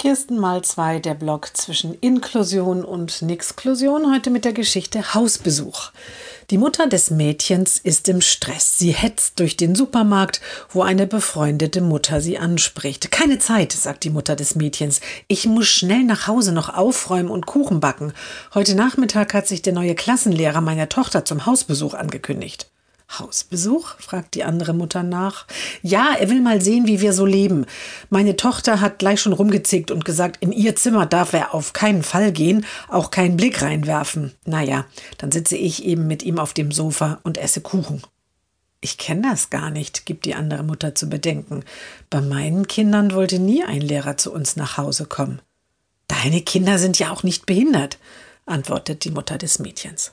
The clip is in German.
Kirsten mal zwei, der Blog zwischen Inklusion und Nixklusion, heute mit der Geschichte Hausbesuch. Die Mutter des Mädchens ist im Stress. Sie hetzt durch den Supermarkt, wo eine befreundete Mutter sie anspricht. Keine Zeit, sagt die Mutter des Mädchens. Ich muss schnell nach Hause noch aufräumen und Kuchen backen. Heute Nachmittag hat sich der neue Klassenlehrer meiner Tochter zum Hausbesuch angekündigt. Hausbesuch? fragt die andere Mutter nach. Ja, er will mal sehen, wie wir so leben. Meine Tochter hat gleich schon rumgezickt und gesagt, in ihr Zimmer darf er auf keinen Fall gehen, auch keinen Blick reinwerfen. Naja, dann sitze ich eben mit ihm auf dem Sofa und esse Kuchen. Ich kenne das gar nicht, gibt die andere Mutter zu bedenken. Bei meinen Kindern wollte nie ein Lehrer zu uns nach Hause kommen. Deine Kinder sind ja auch nicht behindert, antwortet die Mutter des Mädchens.